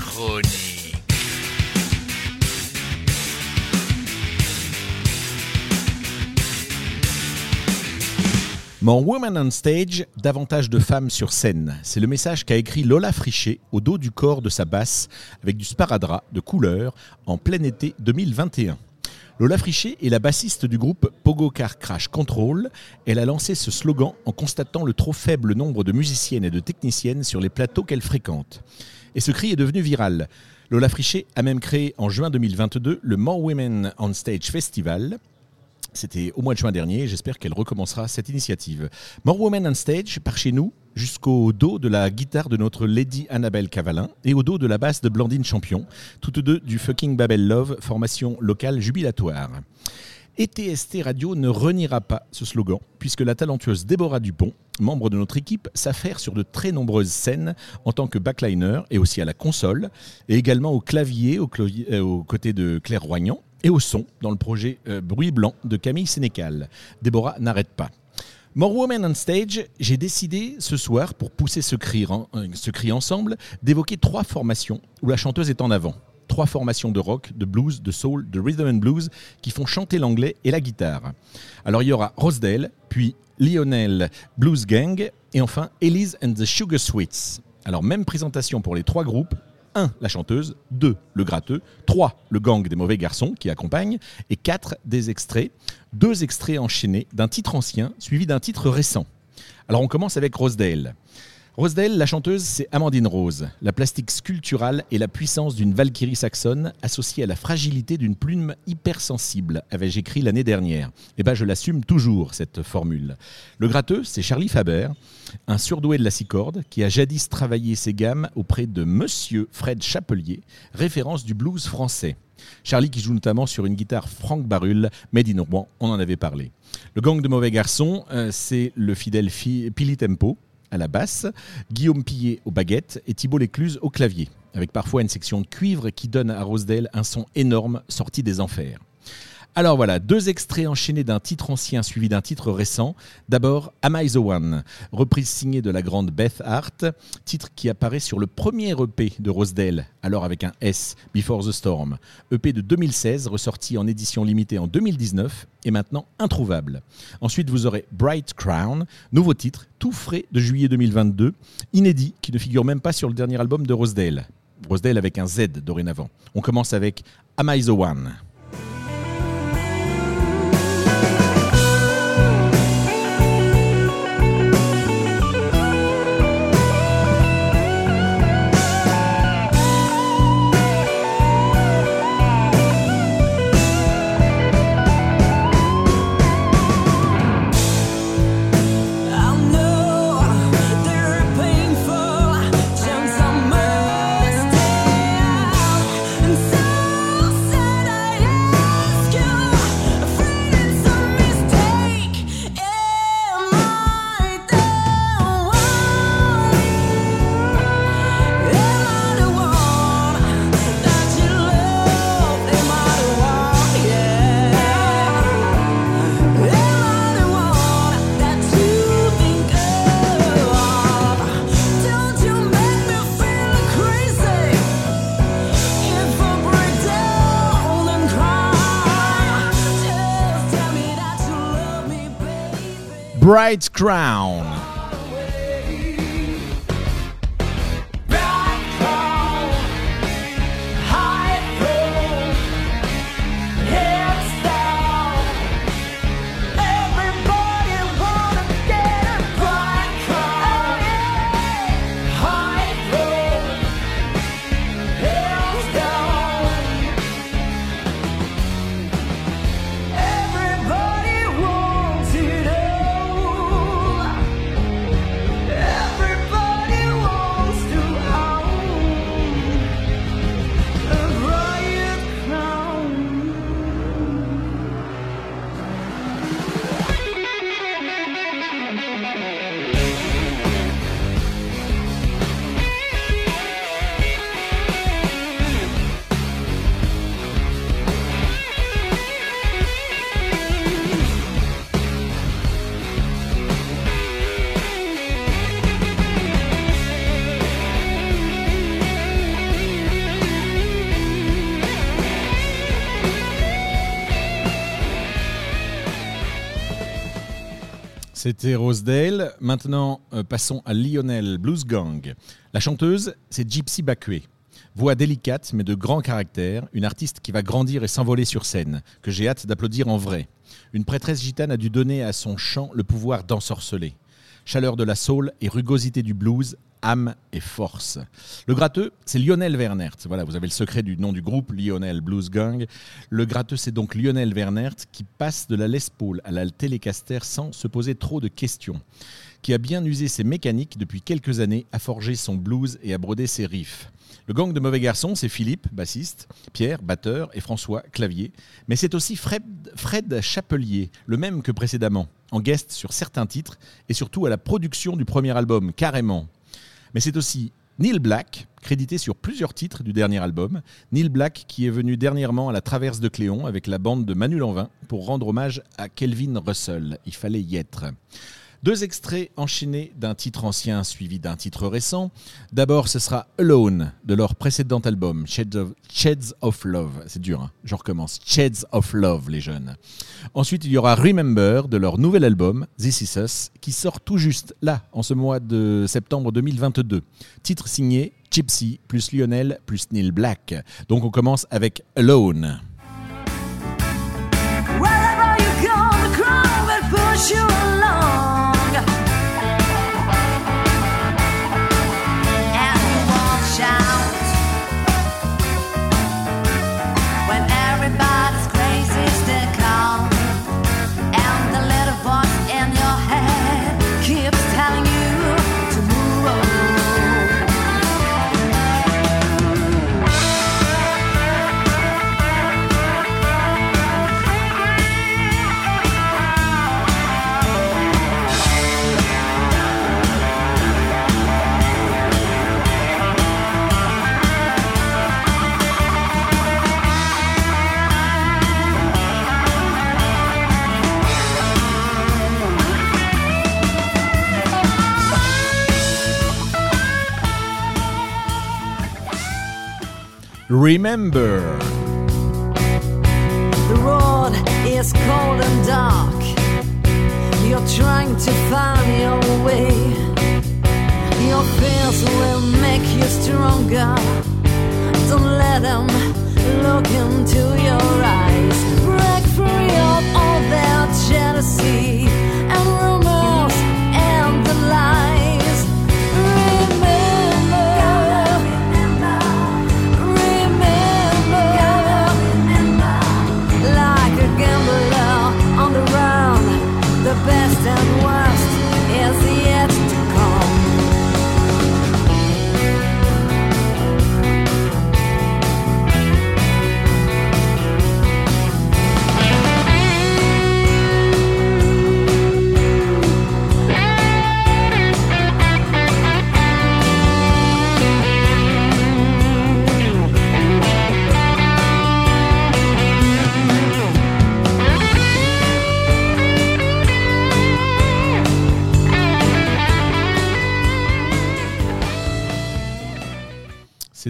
Chronique. More Women on Stage, davantage de femmes sur scène. C'est le message qu'a écrit Lola Frichet au dos du corps de sa basse avec du sparadrap de couleur en plein été 2021. Lola Frichet est la bassiste du groupe Pogo Car Crash Control. Elle a lancé ce slogan en constatant le trop faible nombre de musiciennes et de techniciennes sur les plateaux qu'elle fréquente. Et ce cri est devenu viral. Lola Frichet a même créé en juin 2022 le More Women on Stage Festival. C'était au mois de juin dernier. J'espère qu'elle recommencera cette initiative. More Women on Stage par chez nous jusqu'au dos de la guitare de notre Lady Annabelle Cavalin et au dos de la basse de Blandine Champion, toutes deux du fucking Babel Love, formation locale jubilatoire. Et TST Radio ne reniera pas ce slogan, puisque la talentueuse Déborah Dupont, membre de notre équipe, s'affaire sur de très nombreuses scènes en tant que backliner et aussi à la console, et également au clavier, au euh, aux côtés de Claire Roignan, et au son dans le projet euh, Bruit Blanc de Camille Sénécal. Déborah n'arrête pas. More Women on Stage, j'ai décidé ce soir, pour pousser ce cri, en- euh, ce cri ensemble, d'évoquer trois formations où la chanteuse est en avant. Trois formations de rock, de blues, de soul, de rhythm and blues qui font chanter l'anglais et la guitare. Alors il y aura Rosedale, puis Lionel Blues Gang et enfin Elise and the Sugar Sweets. Alors même présentation pour les trois groupes. 1. La chanteuse. 2. Le gratteux. 3. Le gang des mauvais garçons qui accompagne. Et 4. Des extraits. Deux extraits enchaînés d'un titre ancien suivi d'un titre récent. Alors on commence avec Rosedale. Rosedale, la chanteuse, c'est Amandine Rose, la plastique sculpturale et la puissance d'une Valkyrie saxonne associée à la fragilité d'une plume hypersensible, avais-je écrit l'année dernière. Et ben je l'assume toujours, cette formule. Le gratteux, c'est Charlie Faber, un surdoué de la six cordes qui a jadis travaillé ses gammes auprès de Monsieur Fred Chapelier, référence du blues français. Charlie qui joue notamment sur une guitare Franck Barulle, Made in Rouen, on en avait parlé. Le gang de mauvais garçons, euh, c'est le fidèle fi- Pili Tempo à la basse, Guillaume Pillet aux baguettes et Thibault Lécluse au clavier, avec parfois une section de cuivre qui donne à Rosedale un son énorme sorti des enfers. Alors voilà, deux extraits enchaînés d'un titre ancien suivi d'un titre récent. D'abord, Am I the One, reprise signée de la grande Beth Hart, titre qui apparaît sur le premier EP de Rosedale, alors avec un S, Before the Storm. EP de 2016, ressorti en édition limitée en 2019 et maintenant introuvable. Ensuite, vous aurez Bright Crown, nouveau titre, tout frais de juillet 2022, inédit, qui ne figure même pas sur le dernier album de Rosedale. Rosedale avec un Z dorénavant. On commence avec Am I the One? Baby. Bright Crown. C'était Rosedale. Maintenant, euh, passons à Lionel Blues Gang. La chanteuse, c'est Gypsy Bakwe. Voix délicate mais de grand caractère, une artiste qui va grandir et s'envoler sur scène, que j'ai hâte d'applaudir en vrai. Une prêtresse gitane a dû donner à son chant le pouvoir d'ensorceler. Chaleur de la soul et rugosité du blues, âme et force. Le gratteux, c'est Lionel Wernert. Voilà, vous avez le secret du nom du groupe, Lionel Blues Gang. Le gratteux, c'est donc Lionel Wernert qui passe de la Les Paul à la Telecaster sans se poser trop de questions. Qui a bien usé ses mécaniques depuis quelques années à forger son blues et à broder ses riffs. Le gang de mauvais garçons, c'est Philippe, bassiste, Pierre, batteur, et François, clavier. Mais c'est aussi Fred, Chapelier, le même que précédemment, en guest sur certains titres et surtout à la production du premier album, carrément. Mais c'est aussi Neil Black, crédité sur plusieurs titres du dernier album. Neil Black qui est venu dernièrement à la Traverse de Cléon avec la bande de Manu Lanvin pour rendre hommage à Kelvin Russell. Il fallait y être. Deux extraits enchaînés d'un titre ancien suivi d'un titre récent. D'abord, ce sera Alone de leur précédent album, Shades of, Love. C'est dur, hein je recommence. Shades of Love, les jeunes. Ensuite, il y aura Remember de leur nouvel album, This Is Us, qui sort tout juste là, en ce mois de septembre 2022. Titre signé Gypsy plus Lionel plus Neil Black. Donc on commence avec Alone. Remember. The road is cold and dark. You're trying to find your way. Your fears will make you stronger. Don't let them look into your eyes. Break free of all that jealousy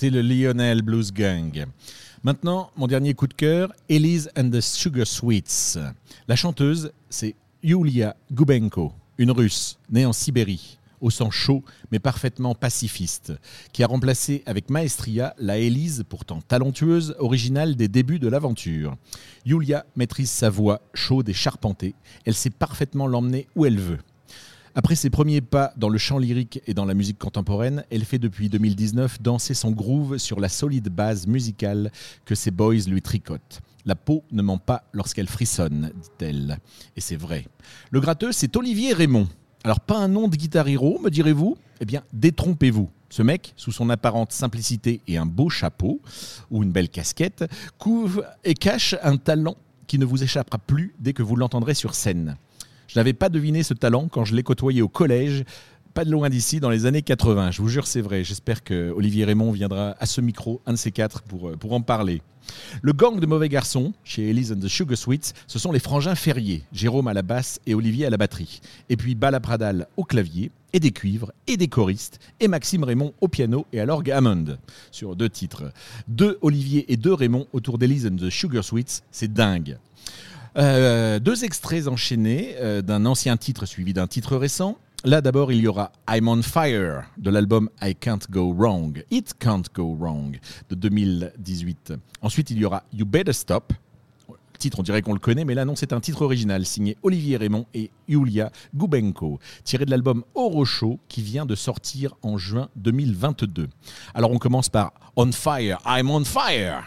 C'était le Lionel Blues Gang. Maintenant, mon dernier coup de cœur, Elise and the Sugar Sweets. La chanteuse, c'est Yulia Gubenko, une russe née en Sibérie, au sang chaud mais parfaitement pacifiste, qui a remplacé avec maestria la Élise, pourtant talentueuse, originale des débuts de l'aventure. Yulia maîtrise sa voix chaude et charpentée. Elle sait parfaitement l'emmener où elle veut. Après ses premiers pas dans le chant lyrique et dans la musique contemporaine, elle fait depuis 2019 danser son groove sur la solide base musicale que ses boys lui tricotent. La peau ne ment pas lorsqu'elle frissonne, dit-elle. Et c'est vrai. Le gratteux, c'est Olivier Raymond. Alors, pas un nom de guitar hero, me direz-vous? Eh bien, détrompez-vous. Ce mec, sous son apparente simplicité et un beau chapeau, ou une belle casquette, couvre et cache un talent qui ne vous échappera plus dès que vous l'entendrez sur scène. Je n'avais pas deviné ce talent quand je l'ai côtoyé au collège, pas de loin d'ici, dans les années 80. Je vous jure, c'est vrai. J'espère que Olivier Raymond viendra à ce micro, un de ces quatre, pour, euh, pour en parler. Le gang de mauvais garçons, chez Elise and the Sugar Sweets, ce sont les frangins Ferrier, Jérôme à la basse et Olivier à la batterie. Et puis Bala Pradal au clavier, et des cuivres, et des choristes, et Maxime Raymond au piano et à l'orgue Hammond, sur deux titres. Deux Olivier et deux Raymond autour d'Elise and the Sugar Sweets, c'est dingue. Euh, deux extraits enchaînés euh, d'un ancien titre suivi d'un titre récent. Là d'abord il y aura I'm on Fire de l'album I Can't Go Wrong, It Can't Go Wrong de 2018. Ensuite il y aura You Better Stop. Titre on dirait qu'on le connaît mais là non c'est un titre original signé Olivier Raymond et Yulia Gubenko tiré de l'album Orocho qui vient de sortir en juin 2022. Alors on commence par On Fire, I'm on Fire.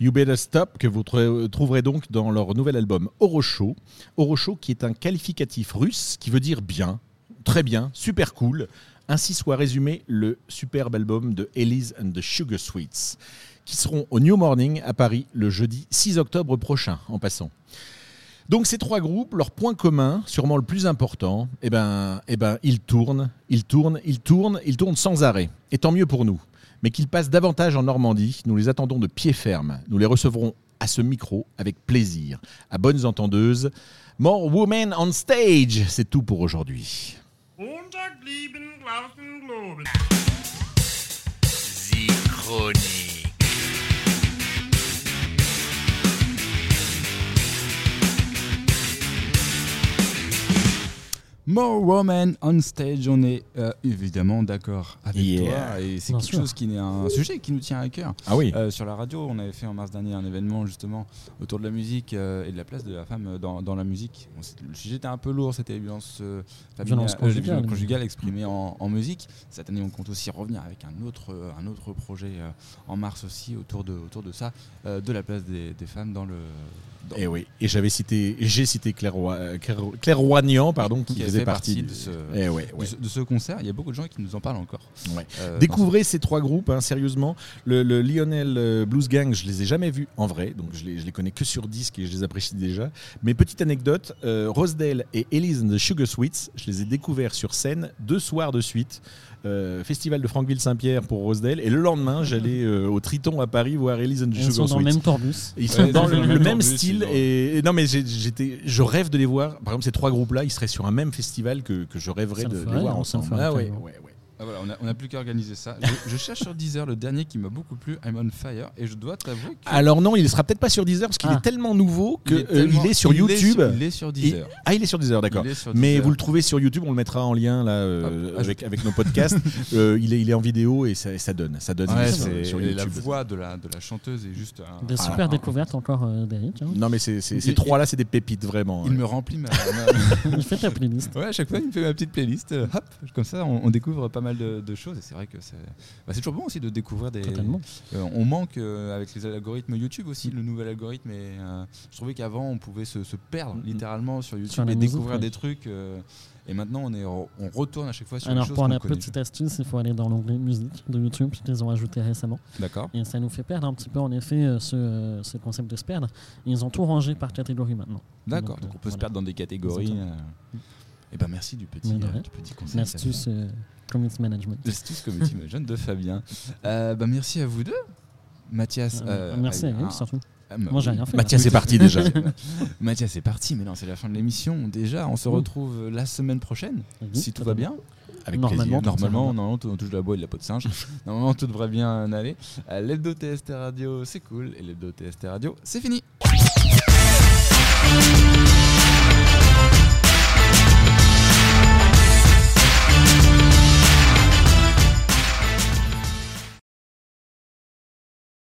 You Better Stop, que vous tr- trouverez donc dans leur nouvel album Orocho. Orocho qui est un qualificatif russe qui veut dire bien, très bien, super cool. Ainsi soit résumé le superbe album de Elise and the Sugar Sweets, qui seront au New Morning à Paris le jeudi 6 octobre prochain, en passant. Donc ces trois groupes, leur point commun, sûrement le plus important, eh ben, eh ben, ils tournent, ils tournent, ils tournent, ils tournent sans arrêt. Et tant mieux pour nous. Mais qu'ils passent davantage en Normandie, nous les attendons de pied ferme. Nous les recevrons à ce micro avec plaisir. À bonnes entendeuses. More Women on Stage, c'est tout pour aujourd'hui. More Woman on Stage, on est euh, évidemment d'accord avec Yeah. toi et c'est quelque sûr. chose qui est un sujet qui nous tient à cœur. Ah oui Euh, sur la radio, on avait fait en mars dernier un événement justement autour de la musique euh, et de la place de la femme dans, dans la musique. Bon, le sujet était un peu lourd, c'était la violence, euh, familiale- Violence euh, conjugale. violence conjugale exprimée en, en musique. Cette année, on compte aussi revenir avec un autre, un autre projet euh, en mars aussi autour de, autour de ça, euh, de la place des, des femmes dans le. Et Eh oui, et j'avais cité, j'ai cité Claire, euh, Roignan, pardon, qui, Qui faisait partie, de ce- Eh ouais, de ouais. ce- de ce concert. Il y a beaucoup de gens qui nous en parlent encore. Ouais. Euh, Découvrez ces trois groupes, hein, sérieusement. Le, le Lionel euh, Blues Gang, je les ai jamais vus en vrai, donc je les, je les connais que sur disque et je les apprécie déjà. Mais petite anecdote, euh, Rosedale et Elise and the Sugar Sweets, je les ai découverts sur scène deux soirs de suite. Euh, Festival de Franqueville-Saint-Pierre pour Rosedale et le lendemain j'allais euh, au Triton à Paris voir Elise and the Ils sont dans le même tourbus. Ils sont Ouais, dans le, même style et, et non mais j'ai- j'étais, je rêve de les voir. Par exemple, ces trois groupes-là, ils seraient sur un même festival que, que je rêverais Ça de, le de ferait, voir ensemble. Ah ouais, ouais. Ah voilà, on a- on n'a plus qu'à organiser ça. Je, je cherche sur Deezer le dernier qui m'a beaucoup plu, I'm on Fire, et je dois t'avouer que. Alors non, il ne sera peut-être pas sur Deezer parce qu'il Ah. est tellement nouveau qu'il il est, est, tellement- sur il est YouTube. sur- il est sur Et- Deezer. ah, il est sur Deezer, d'accord. Est Mais Deezer. vous le trouvez sur YouTube, on le mettra en lien là euh, Ah, avec, avec nos podcasts. Euh, il, est, il est en vidéo et ça, ça donne, ça donne Ouais, sur, sur et YouTube. la voix de la, de la chanteuse est juste. un- Des un- super un- découvertes encore euh, d'Eric. hein. Non mais c'est, c'est- ces trois-là, c'est des pépites vraiment. Il me remplit ma. ma- Il fait ta playlist. ouais, à chaque fois, il me fait ma petite playlist. euh, hop, comme ça, on, on découvre pas mal mal de, de choses et c'est vrai que c'est bah, toujours bon aussi de découvrir des. Euh, on manque euh, avec les algorithmes YouTube aussi, le nouvel algorithme. Et, euh, je trouvais qu'avant on pouvait se, se perdre Mm. littéralement sur YouTube Sur et musique, découvrir ouais. des trucs. et maintenant on, est, on retourne à chaque fois sur Alors les choses pour la connaît. petite astuce, il faut aller dans l'onglet musique de YouTube qu'ils ont ajouté récemment. D'accord. Et ça nous fait perdre un petit peu en effet ce, ce concept de se perdre. Ils ont tout rangé par catégorie maintenant. D'accord. Donc, Donc, on peut se perdre dans des catégories. Et ben merci du petit, de euh, du petit conseil. L'astuce euh, community management. L'astuce community jeune de Fabien. Euh, bah, merci à vous deux. Mathias. Euh, euh, merci à ah, eux surtout. ah, bah, Moi, j'ai rien fait. Mathias là. est parti déjà. Mathias c'est parti, mais non, c'est la fin de l'émission. Déjà, on se retrouve la semaine prochaine, si tout va bien. Avec Normalement. plaisir. Normalement, normalement, on touche la bois et de la peau de singe. normalement, tout devrait bien aller. L'hebdo TST Radio, c'est cool. Et l'hebdo TST Radio, c'est fini.